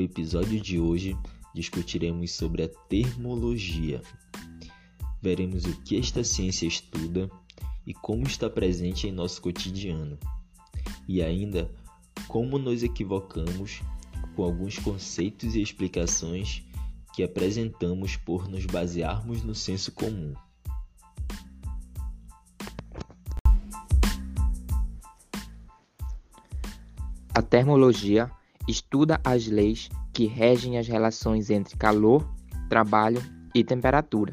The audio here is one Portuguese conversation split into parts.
episódio de hoje discutiremos sobre a termologia. Veremos o que esta ciência estuda e como está presente em nosso cotidiano. E ainda como nos equivocamos com alguns conceitos e explicações que apresentamos por nos basearmos no senso comum. A termologia estuda as leis que regem as relações entre calor, trabalho e temperatura,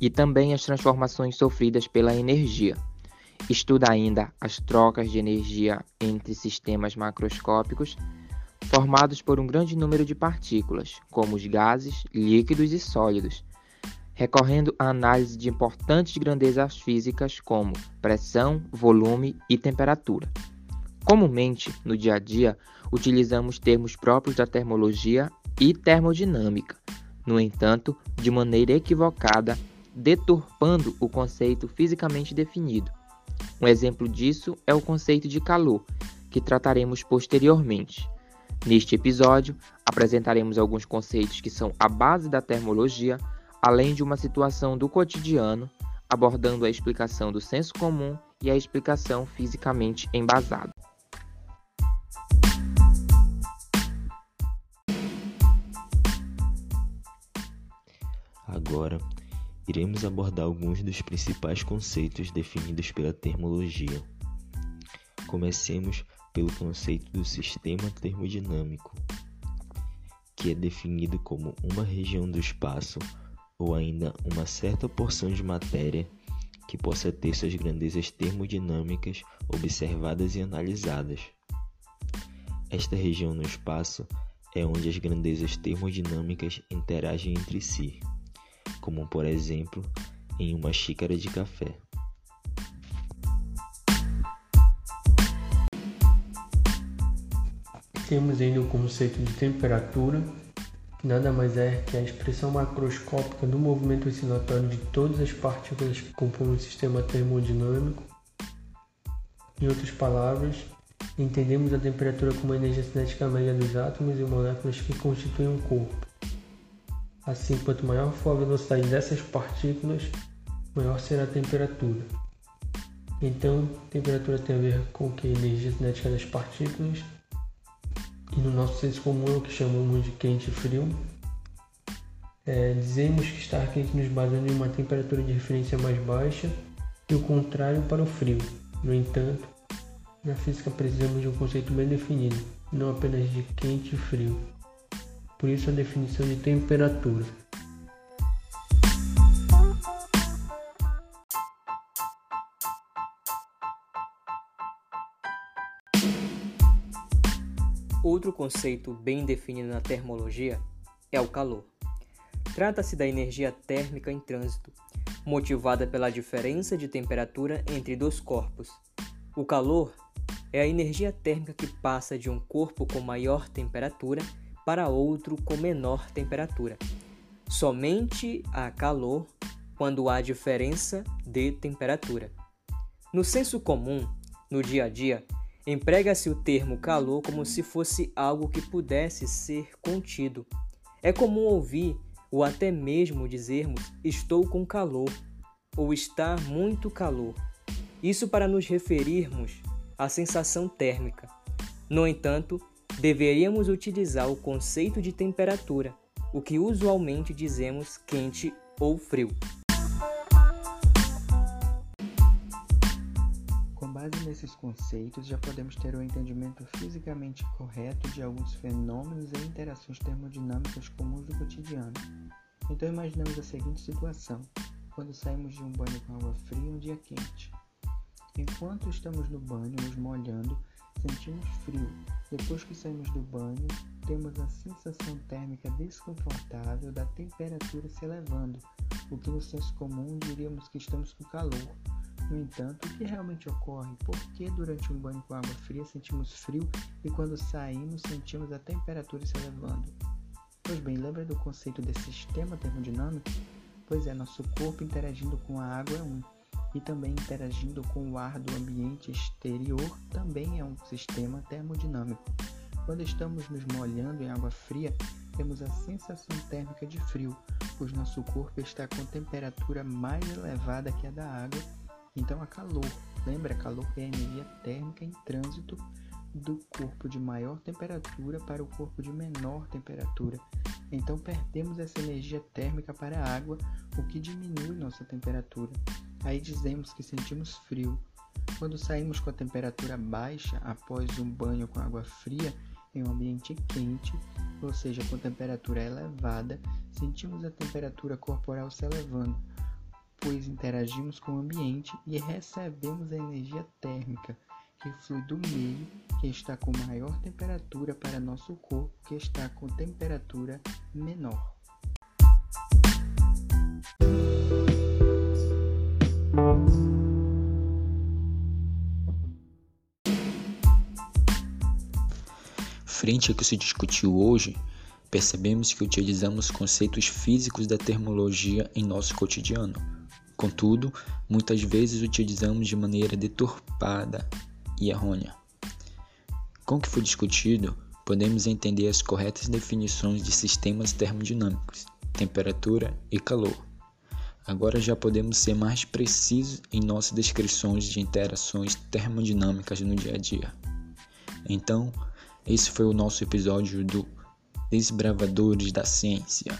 e também as transformações sofridas pela energia. Estuda ainda as trocas de energia entre sistemas macroscópicos formados por um grande número de partículas, como os gases, líquidos e sólidos, recorrendo à análise de importantes grandezas físicas como pressão, volume e temperatura. Comumente, no dia a dia, utilizamos termos próprios da termologia e termodinâmica, no entanto, de maneira equivocada, deturpando o conceito fisicamente definido. Um exemplo disso é o conceito de calor, que trataremos posteriormente. Neste episódio, apresentaremos alguns conceitos que são a base da termologia, além de uma situação do cotidiano, abordando a explicação do senso comum e a explicação fisicamente embasada. Agora, iremos abordar alguns dos principais conceitos definidos pela termologia. Comecemos pelo conceito do sistema termodinâmico, que é definido como uma região do espaço ou ainda uma certa porção de matéria que possa ter suas grandezas termodinâmicas observadas e analisadas. Esta região no espaço é onde as grandezas termodinâmicas interagem entre si como por exemplo em uma xícara de café. Temos ainda o conceito de temperatura, que nada mais é que a expressão macroscópica do movimento oscilatório de todas as partículas que compõem o sistema termodinâmico. Em outras palavras, entendemos a temperatura como a energia cinética média dos átomos e moléculas que constituem um corpo. Assim, quanto maior for a velocidade dessas partículas, maior será a temperatura. Então, temperatura tem a ver com que a energia cinética das partículas, e no nosso senso comum é o que chamamos de quente e frio. É, dizemos que estar quente nos baseando em uma temperatura de referência mais baixa e o contrário para o frio. No entanto, na física precisamos de um conceito bem definido, não apenas de quente e frio por isso a definição de temperatura. Outro conceito bem definido na termologia é o calor. Trata-se da energia térmica em trânsito, motivada pela diferença de temperatura entre dois corpos. O calor é a energia térmica que passa de um corpo com maior temperatura para outro com menor temperatura. Somente há calor quando há diferença de temperatura. No senso comum, no dia a dia, emprega-se o termo calor como se fosse algo que pudesse ser contido. É comum ouvir ou até mesmo dizermos estou com calor ou está muito calor. Isso para nos referirmos à sensação térmica. No entanto, deveríamos utilizar o conceito de temperatura, o que usualmente dizemos quente ou frio. Com base nesses conceitos, já podemos ter um entendimento fisicamente correto de alguns fenômenos e interações termodinâmicas comuns do cotidiano. Então imaginemos a seguinte situação: quando saímos de um banho com água fria um dia quente. Enquanto estamos no banho nos molhando, sentimos frio. Depois que saímos do banho, temos a sensação térmica desconfortável da temperatura se elevando, o que no senso comum diríamos que estamos com calor. No entanto, o que realmente ocorre? Por que durante um banho com água fria sentimos frio e quando saímos sentimos a temperatura se elevando? Pois bem, lembra do conceito de sistema termodinâmico? Pois é, nosso corpo interagindo com a água é um e também interagindo com o ar do ambiente exterior também é um sistema termodinâmico. Quando estamos nos molhando em água fria, temos a sensação térmica de frio, pois nosso corpo está com temperatura mais elevada que a da água, então há calor. Lembra, calor é a energia térmica em trânsito do corpo de maior temperatura para o corpo de menor temperatura. Então perdemos essa energia térmica para a água, o que diminui nossa temperatura. Aí dizemos que sentimos frio. Quando saímos com a temperatura baixa após um banho com água fria em um ambiente quente, ou seja, com temperatura elevada, sentimos a temperatura corporal se elevando, pois interagimos com o ambiente e recebemos a energia térmica que flui do meio, que está com maior temperatura para nosso corpo, que está com temperatura menor. Frente ao que se discutiu hoje, percebemos que utilizamos conceitos físicos da termologia em nosso cotidiano. Contudo, muitas vezes utilizamos de maneira deturpada e errônea. Com o que foi discutido, podemos entender as corretas definições de sistemas termodinâmicos, temperatura e calor. Agora já podemos ser mais precisos em nossas descrições de interações termodinâmicas no dia a dia. Então, esse foi o nosso episódio do Desbravadores da Ciência.